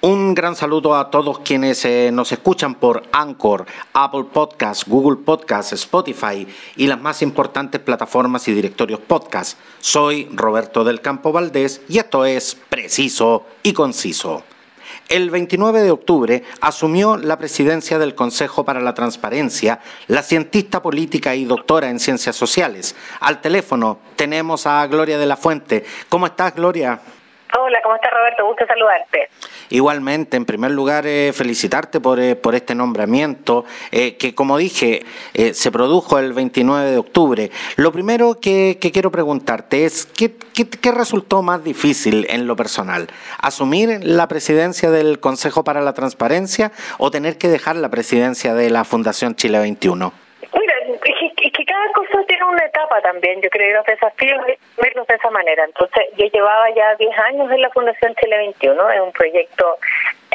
Un gran saludo a todos quienes eh, nos escuchan por Anchor, Apple Podcasts, Google Podcasts, Spotify y las más importantes plataformas y directorios podcast. Soy Roberto del Campo Valdés y esto es Preciso y Conciso. El 29 de octubre asumió la presidencia del Consejo para la Transparencia la cientista política y doctora en ciencias sociales. Al teléfono tenemos a Gloria de la Fuente. ¿Cómo estás, Gloria? Hola, ¿cómo estás Roberto? Gusto saludarte. Igualmente, en primer lugar, eh, felicitarte por, eh, por este nombramiento, eh, que como dije, se produjo el 29 de octubre. Lo primero que, quiero preguntarte es, ¿qué, ¿qué, resultó más difícil en lo personal? ¿Asumir la presidencia del Consejo para la Transparencia o tener que dejar la presidencia de la Fundación Chile 21? Etapa también, yo creo, los desafíos verlos de esa manera. Entonces, yo llevaba ya 10 años en la Fundación Chile 21, es un proyecto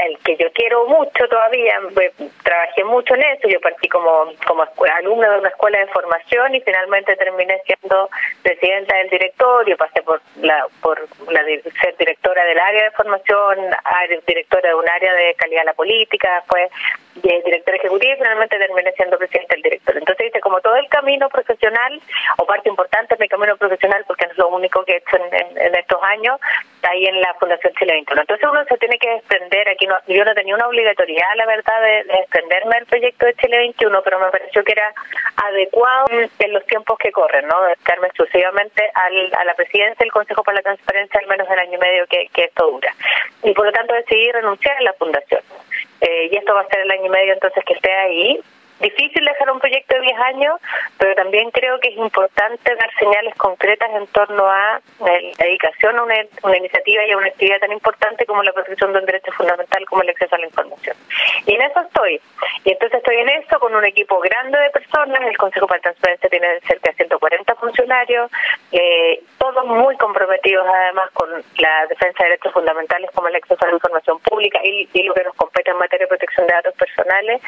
el que yo quiero mucho todavía, pues, trabajé mucho en eso, yo partí como, como alumna de una escuela de formación y finalmente terminé siendo presidenta del directorio, pasé por la por la ser directora del área de formación, directora de un área de calidad de la política, después directora ejecutiva y finalmente terminé siendo presidenta del directorio. Entonces hice como todo el camino profesional, o parte importante de mi camino profesional, porque no es lo único que he hecho en, estos años, ahí en la Fundación Chile 21. Entonces uno se tiene que desprender aquí yo no tenía una obligatoriedad, la verdad, de, de extenderme el proyecto de Chile 21, pero me pareció que era adecuado en los tiempos que corren, ¿no? Dedicarme exclusivamente al, a la presidencia del Consejo para la Transparencia al menos el año y medio que, que esto dura. Y por lo tanto decidí renunciar a la fundación. Eh, y esto va a ser el año y medio entonces que esté ahí difícil dejar un proyecto de 10 años, pero también creo que es importante dar señales concretas en torno a la dedicación a una, iniciativa y a una actividad tan importante como la protección de un derecho fundamental como el acceso a la información. Y en eso estoy. Y entonces estoy en eso con un equipo grande de personas. El Consejo para Transparencia tiene cerca de 140 funcionarios, eh, todos muy comprometidos además con la defensa de derechos fundamentales como el acceso a la información pública y, lo que nos compete en materia de protección de datos personales.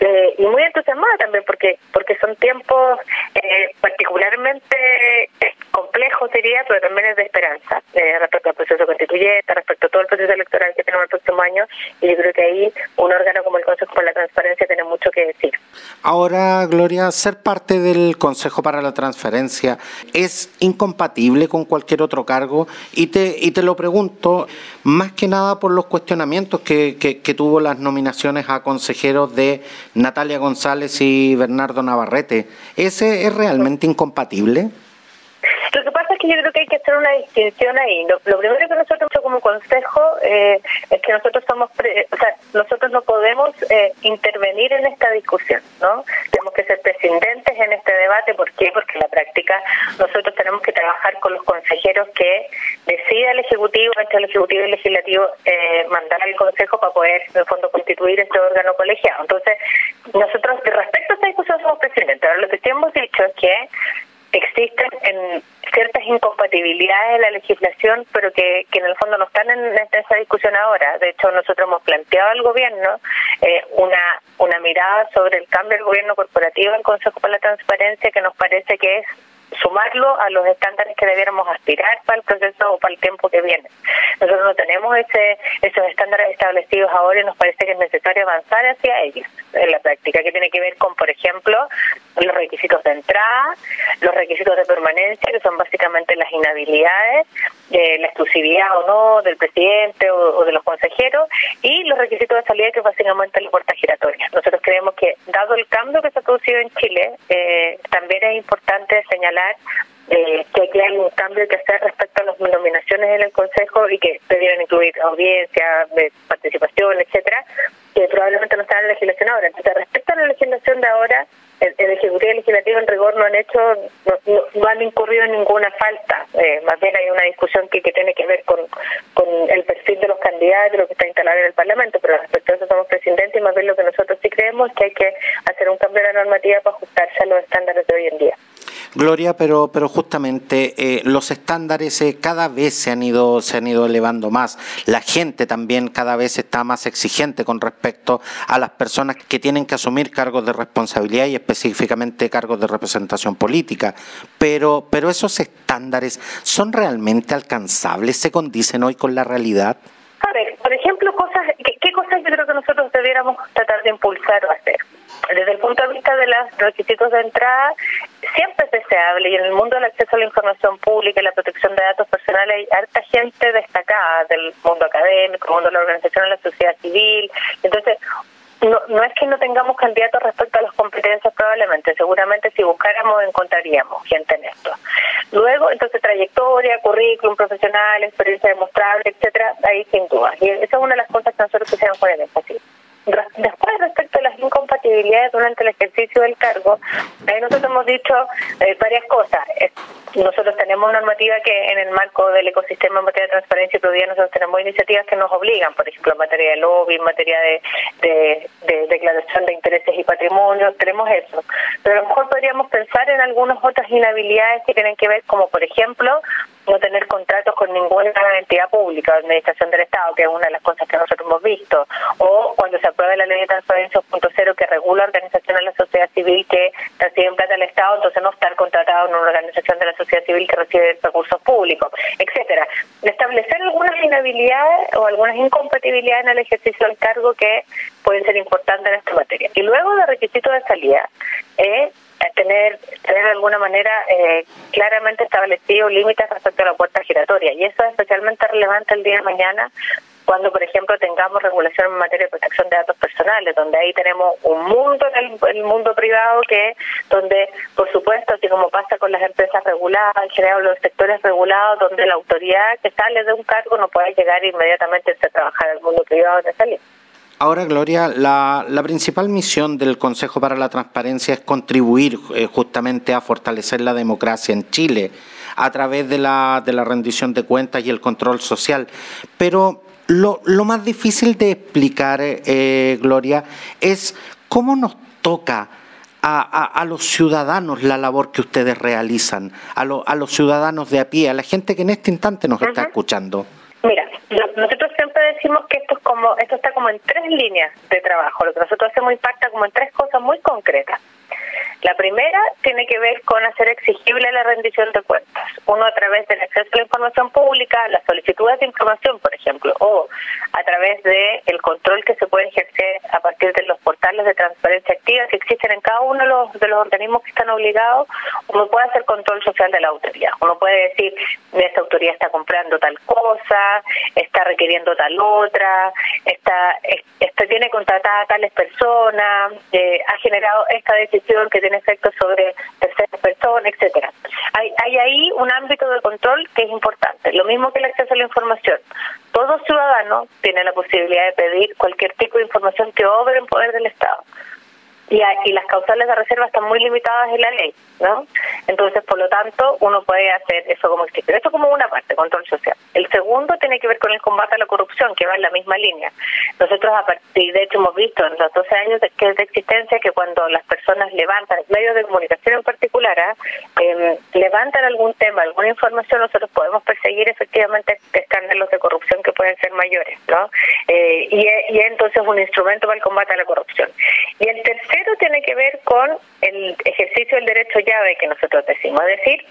Eh, y muy entusiasmada también porque porque son tiempos eh, particularmente complejos diría pero también es de esperanza eh, respecto al proceso constituyente respecto a todo el proceso electoral que tenemos el próximo año y yo creo que ahí un órgano como el Consejo para la Transparencia tiene mucho que decir ahora Gloria ser parte del Consejo para la Transparencia es incompatible con cualquier otro cargo y te y te lo pregunto más que nada por los cuestionamientos que, que, que tuvo las nominaciones a consejeros de Natalia González y Bernardo Navarrete, ¿ese es realmente incompatible? Que yo creo que hay que hacer una distinción ahí. Lo, primero que nosotros como consejo eh, es que nosotros somos, o sea, nosotros no podemos eh, intervenir en esta discusión, ¿no? Tenemos que ser prescindentes en este debate. ¿Por qué? Porque en la práctica nosotros tenemos que trabajar con los consejeros que decida el Ejecutivo, entre el Ejecutivo y el Legislativo, eh, mandar al Consejo para poder, en el fondo, constituir este órgano colegiado. Entonces, nosotros, respecto a esta discusión, somos presidentes. Ahora, lo que hemos dicho es que existen en incompatibilidades de la legislación, pero que, que en el fondo no están en, esa discusión ahora. De hecho, nosotros hemos planteado al gobierno eh, una, una mirada sobre el cambio del gobierno corporativo al Consejo para la Transparencia que nos parece que es sumarlo a los estándares que debiéramos aspirar para el proceso o para el tiempo que viene. Nosotros no tenemos ese, esos estándares establecidos ahora y nos parece que es necesario avanzar hacia ellos en la práctica, que tiene que ver con, por ejemplo, los requisitos de entrada, los requisitos de permanencia, que son básicamente las inhabilidades, eh, la exclusividad o no del presidente o, de los consejeros, y los requisitos de salida, que es básicamente la puerta giratoria. Nosotros creemos que, dado el cambio que se ha producido en Chile, eh, también es importante señalar eh, que aquí hay un cambio que hacer respecto a las nominaciones en el Consejo y que debieran incluir audiencia, participación, etcétera, que probablemente no están en la legislación ahora. Entonces, respecto a la legislación de ahora, el, Ejecutivo y el Legislativo en rigor no han hecho, no, han incurrido en ninguna falta. Eh, más bien hay una discusión que, que tiene que ver con, con el perfil de los candidatos, lo que está instalado en el Parlamento, pero respecto a eso somos presidentes y más bien lo que nosotros sí creemos es que hay que hacer un cambio de la normativa para ajustarse a los estándares de hoy en día. Gloria, pero, pero justamente eh, los estándares eh, cada vez se han, ido, se han ido elevando más. La gente también cada vez está más exigente con respecto a las personas que tienen que asumir cargos de responsabilidad y específicamente cargos de representación política. Pero, pero esos estándares son realmente alcanzables, se condicen hoy con la realidad. A ver, por ejemplo, cosas pudiéramos tratar de impulsar o hacer. Desde el punto de vista de los requisitos de entrada, siempre es deseable y en el mundo del acceso a la información pública y la protección de datos personales hay harta gente destacada del mundo académico, mundo de la organización de la sociedad civil. Entonces, no, no es que no tengamos candidatos respecto a las competencias probablemente, seguramente si buscáramos encontraríamos gente en esto. Luego, entonces, trayectoria, currículum profesional, experiencia demostrable, etcétera, ahí sin duda. Y esa es una de las cosas que nosotros quisiéramos poner en énfasis. Después, respecto a las incompatibilidades durante el ejercicio del cargo, ahí nosotros hemos dicho eh, varias cosas. Nosotros tenemos normativa que en el marco del ecosistema en materia de transparencia y probidad nosotros tenemos iniciativas que nos obligan, por ejemplo, en materia de lobby, en materia de, de declaración de intereses y patrimonio, tenemos eso. Pero a lo mejor podríamos pensar en algunas otras inhabilidades que tienen que ver, como por ejemplo, no tener contratos con ninguna entidad pública o administración del Estado, que es una de las cosas que nosotros hemos visto, o cuando se apruebe la ley de transparencia 2.0 que regula organizaciones de la sociedad civil que reciben plata del Estado, entonces no estar contratado en una organización de la sociedad civil que recibe recursos públicos, etcétera. Establecer algunas inhabilidades o algunas incompatibilidades en el ejercicio del cargo que pueden ser importantes en esta materia. Y luego de requisitos de salida, es tener, tener de alguna manera eh, claramente establecido límites respecto a la puerta giratoria. Y eso es especialmente relevante el día de mañana cuando, por ejemplo, tengamos regulación en materia de protección de datos personales, donde ahí tenemos un mundo en el, mundo privado que, donde, por supuesto, así como pasa con las empresas reguladas, en general los sectores regulados, donde la autoridad que sale de un cargo no puede llegar inmediatamente a trabajar al mundo privado de salir. Ahora, Gloria, la, principal misión del Consejo para la Transparencia es contribuir eh, justamente a fortalecer la democracia en Chile a través de la, de la rendición de cuentas y el control social. Pero lo, lo más difícil de explicar, eh, Gloria, es cómo nos toca a, a, los ciudadanos la labor que ustedes realizan, a, a los ciudadanos de a pie, a la gente que en este instante nos está escuchando. Mira, nosotros siempre decimos que esto es como esto está como en tres líneas de trabajo. Lo que nosotros hacemos impacta como en tres cosas muy concretas. La primera tiene que ver con hacer exigible la rendición de cuentas. Uno a través del acceso a la información pública, las solicitudes de información, por ejemplo, o a través del el control que se puede ejercer a partir de los portales de transparencia activa que existen en cada uno de los, de los organismos que están obligados, uno puede hacer control social de la autoridad. Uno puede decir, esta autoridad está comprando tal cosa, está requiriendo tal otra, está, está tiene contratada a tales personas, eh, ha generado esta decisión que tiene efectos sobre terceras personas, etcétera. Hay, hay ahí un ámbito de control que es importante. Lo mismo que el acceso a la información. Todo ciudadano tiene la posibilidad de pedir cualquier tipo de información que obre en poder del Estado y, y las causales de reserva están muy limitadas en la ley, ¿no? Entonces, por lo tanto, uno puede hacer eso como existe. Esto como una parte, control social. El segundo tiene que ver con el combate a la corrupción, que va en la misma línea. Nosotros, a partir, de hecho, hemos visto en los 12 años de, que es de existencia que cuando las personas levantan, medios de comunicación en particular, ¿ah? em, levantan algún tema, alguna información, nosotros podemos perseguir efectivamente escándalos de corrupción que pueden ser mayores, ¿no? Eh, y, y entonces un instrumento para el combate a la corrupción. Y el tercer tercero tiene que ver con el ejercicio del derecho llave que nosotros decimos, es decir,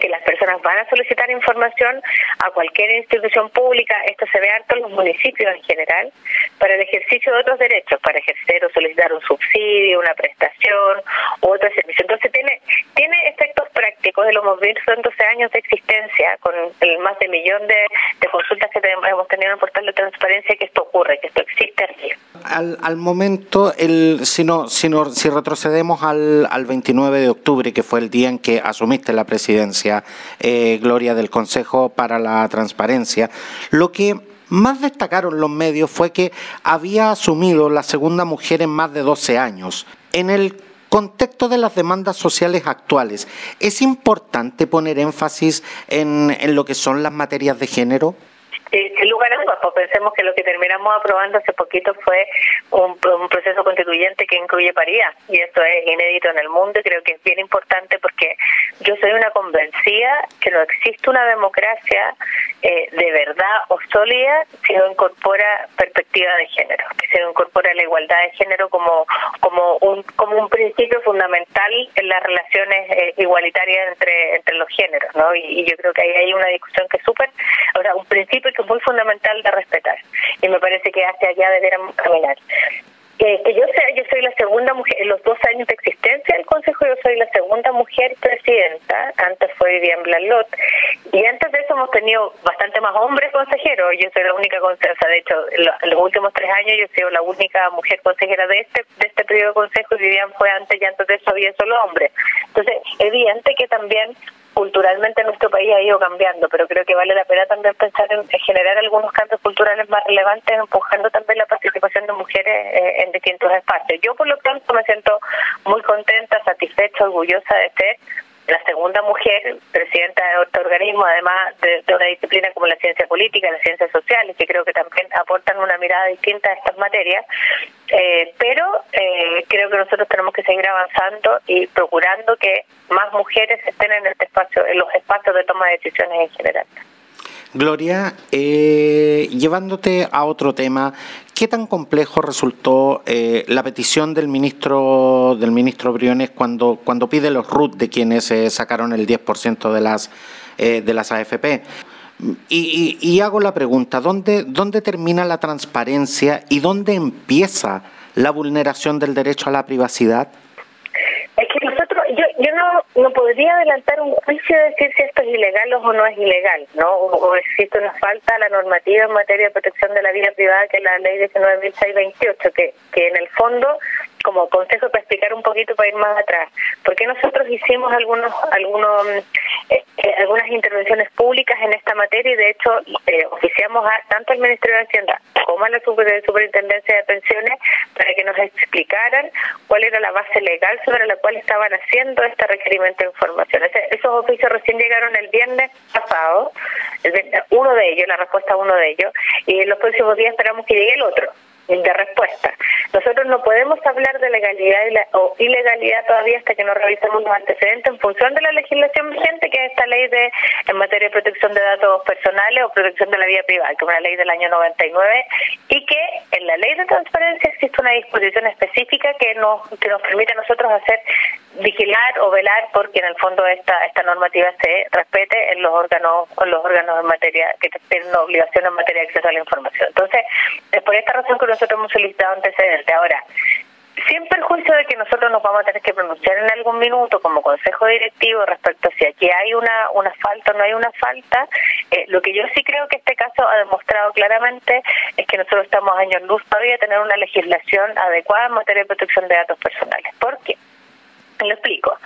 que las personas van a solicitar información a cualquier institución pública, esto se ve harto en los municipios en general, para el ejercicio de otros derechos, para ejercer o solicitar un subsidio, una prestación u otro servicio. Entonces tiene tiene efectos prácticos de los hemos en 12 años de existencia, con el más de millón de, consultas que tenemos, hemos tenido en el portal de transparencia, que esto ocurre, que esto existe así. Al, al momento, el, si, no, si, no, si retrocedemos al, al 29 de octubre, que fue el día en que asumiste la presidencia, eh, Gloria, del Consejo para la Transparencia, lo que más destacaron los medios fue que había asumido la segunda mujer en más de 12 años. En el contexto de las demandas sociales actuales, ¿es importante poner énfasis en, en lo que son las materias de género? sin lugar dudas, pues pensemos que lo que terminamos aprobando hace poquito fue un, proceso constituyente que incluye paridad y esto es inédito en el mundo y creo que es bien importante porque yo soy una convencida que no existe una democracia eh, de verdad o sólida si no incorpora perspectiva de género, que se incorpora la igualdad de género como como un como un principio fundamental en las relaciones eh, igualitarias entre entre los géneros, ¿no? Y, yo creo que ahí hay una discusión que es súper, o un principio que es muy fundamental a respetar. Y me parece que hacia allá deberíamos caminar. Eh, que yo sea, yo soy la segunda mujer, en los dos años de existencia del Consejo, yo soy la segunda mujer presidenta, antes fue Vivian Blalot, y antes de eso hemos tenido bastante más hombres consejeros, yo soy la única consejera, de hecho, en los últimos tres años yo he sido la única mujer consejera de este de este periodo de consejo, y Vivian fue antes, y antes de eso había solo hombres. Entonces, evidente que también culturalmente nuestro país ha ido cambiando, pero creo que vale la pena también pensar en, generar algunos cambios culturales más relevantes, empujando también la participación de mujeres eh, en distintos espacios. Yo, por lo tanto, me siento muy contenta, satisfecha, orgullosa de ser la segunda mujer presidenta de este organismo, además de, una disciplina como la ciencia política, las ciencias sociales, que creo que también aportan una mirada distinta a estas materias, eh, pero eh, creo que nosotros tenemos que seguir avanzando y procurando que más mujeres estén en este espacio, en los espacios de toma de decisiones en general. Gloria, eh, llevándote a otro tema, ¿qué tan complejo resultó eh, la petición del ministro del ministro Briones cuando, cuando pide los RUT de quienes eh, sacaron el 10% de las, de las AFP? Y, y, hago la pregunta, ¿dónde, ¿dónde termina la transparencia y dónde empieza la vulneración del derecho a la privacidad? Yo, no, no podría adelantar un juicio de decir si esto es ilegal o no es ilegal, ¿no? O, existe una falta a la normativa en materia de protección de la vida privada que es la ley 19.628, que, que en el fondo como consejo para explicar un poquito para ir más atrás, porque nosotros hicimos algunos algunos eh, eh, algunas intervenciones públicas en esta materia y de hecho eh, oficiamos a tanto al Ministerio de Hacienda como a la Superintendencia de Pensiones para que nos explicaran cuál era la base legal sobre la cual estaban haciendo este requerimiento de información. esos oficios recién llegaron el viernes pasado, uno de ellos, la respuesta a uno de ellos, y en los próximos días esperamos que llegue el otro de respuesta. Nosotros no podemos hablar de legalidad o ilegalidad todavía hasta que no revisemos los antecedentes en función de la legislación vigente, que es esta ley de en materia de protección de datos personales o protección de la vida privada, que es una ley del año 99, y que en la ley de transparencia existe una disposición específica que nos que nos permite a nosotros hacer vigilar o velar porque en el fondo esta esta normativa se respete en los órganos en los órganos en materia que tienen obligación en materia de acceso a la información. Entonces, es por esta razón que nosotros hemos solicitado antecedentes. Ahora, sin perjuicio de que nosotros nos vamos a tener que pronunciar en algún minuto como consejo directivo respecto a si aquí hay una, una falta o no hay una falta, eh, lo que yo sí creo que este caso ha demostrado claramente es que nosotros estamos años luz todavía de tener una legislación adecuada en materia de protección de datos personales. ¿Por qué? Lo explico.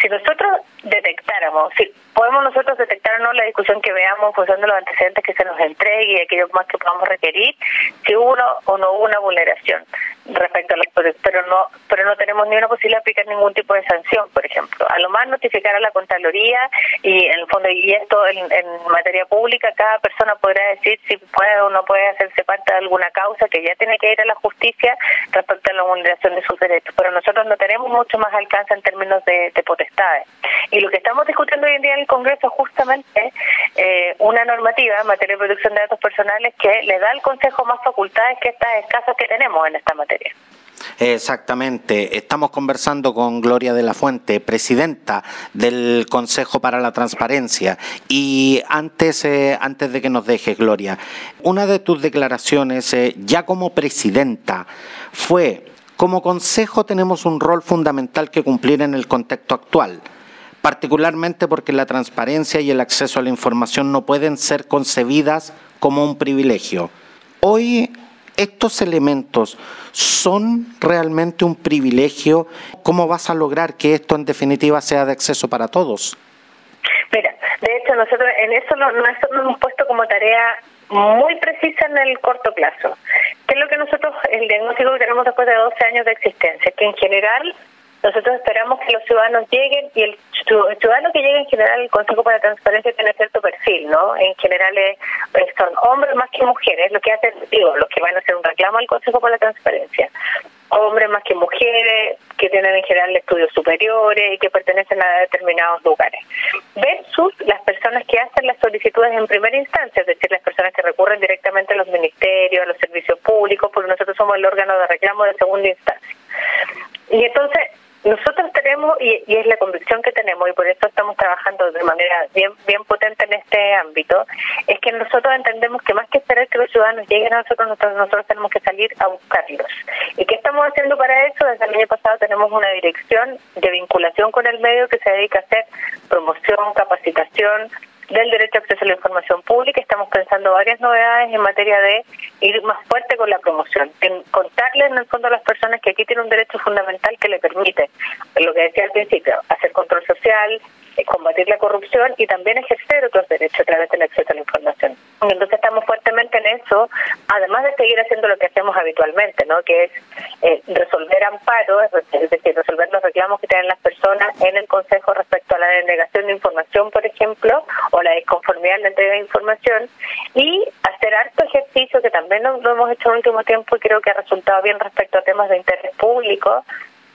Si nosotros detectáramos, si podemos nosotros detectar o no la discusión que veamos en función de los antecedentes que se nos entregue y aquello más que podamos requerir, si hubo o no hubo una vulneración respecto a los pero no pero no tenemos ni una posibilidad de aplicar ningún tipo de sanción, por ejemplo. A lo más notificar a la Contraloría y en el fondo y esto en, materia pública cada persona podrá decir si puede o no puede hacerse parte de alguna causa que ya tiene que ir a la justicia respecto la vulneración de sus derechos, pero nosotros no tenemos mucho más alcance en términos de, potestades. Y lo que estamos discutiendo hoy en día en el Congreso es justamente eh, una normativa en materia de protección de datos personales que le da al Consejo más facultades que estas escasas que tenemos en esta materia. Exactamente. Estamos conversando con Gloria de la Fuente, presidenta del Consejo para la Transparencia. Y antes, eh, antes de que nos dejes, Gloria, una de tus declaraciones, eh, ya como presidenta, fue como Consejo tenemos un rol fundamental que cumplir en el contexto actual, particularmente porque la transparencia y el acceso a la información no pueden ser concebidas como un privilegio. Hoy estos elementos son realmente un privilegio. ¿Cómo vas a lograr que esto en definitiva sea de acceso para todos? Mira, de hecho nosotros en eso nos hemos puesto como tarea muy precisa en el corto plazo. ¿Qué es lo que nosotros, el diagnóstico que tenemos después de 12 años de existencia? Que en general nosotros esperamos que los ciudadanos lleguen y el ciudadano que llegue en general el Consejo para la Transparencia tiene cierto perfil, ¿no? En general es, son hombres más que mujeres, lo que hacen, digo, los que van a hacer un reclamo al Consejo para la Transparencia. Hombres más que mujeres, que tienen en general estudios superiores y que pertenecen a determinados lugares. Versus las personas que hacen las solicitudes en primera instancia, es decir, las personas que recurren directamente a los ministerios, a los servicios públicos, porque nosotros somos el órgano de reclamo de segunda instancia. Y entonces, nosotros tenemos, y, es la convicción que tenemos, y por eso estamos trabajando de manera bien, bien potente en este ámbito, es que nosotros entendemos que más que esperar que los ciudadanos lleguen a nosotros, nosotros, nosotros tenemos que salir a buscarlos. ¿Y qué estamos haciendo para eso? Desde el año pasado tenemos una dirección de vinculación con el medio que se dedica a hacer promoción, capacitación, del derecho a acceso a la información pública. Estamos pensando varias novedades en materia de ir más fuerte con la promoción, en contarles en el fondo a las personas que aquí tiene un derecho fundamental que le permite, lo que decía al principio, hacer control social, combatir la corrupción y también ejercer otros derechos a través del acceso a la información. Entonces estamos fuertemente en eso, además de seguir haciendo lo que hacemos habitualmente, ¿no? que es eh, resolver amparos, es decir, resolver los reclamos que tienen las personas en el Consejo respecto a la denegación de información, por ejemplo, o la disconformidad en la entrega de información, y hacer harto ejercicio que también lo, lo hemos hecho en el último tiempo y creo que ha resultado bien respecto a temas de interés público,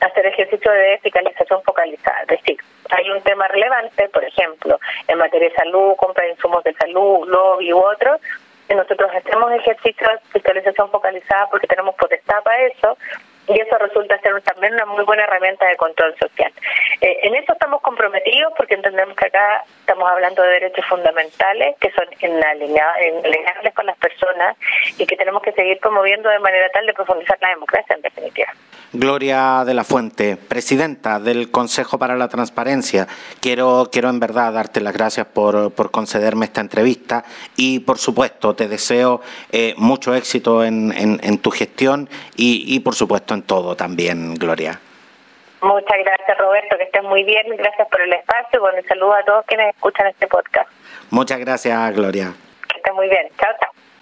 hacer ejercicio de fiscalización focalizada. Es decir, hay un tema relevante, por ejemplo, en materia de salud, compra de insumos de salud, lobby u otros, nosotros hacemos ejercicio de fiscalización focalizada porque tenemos potestad para eso, y eso resulta ser también una muy buena herramienta de control social. Eh, en eso estamos comprometidos porque entendemos que acá estamos hablando de derechos fundamentales que son inalienables con las personas y que tenemos que seguir promoviendo de manera tal de profundizar la democracia en definitiva. Gloria de la Fuente, presidenta del Consejo para la Transparencia. Quiero, quiero en verdad darte las gracias por, por concederme esta entrevista y, por supuesto, te deseo eh, mucho éxito en, en, tu gestión y, y, por supuesto, en todo también, Gloria. Muchas gracias, Roberto, que estés muy bien. Gracias por el espacio. Bueno, y saludo a todos quienes escuchan este podcast. Muchas gracias, Gloria. Que estés muy bien. Chao, chao.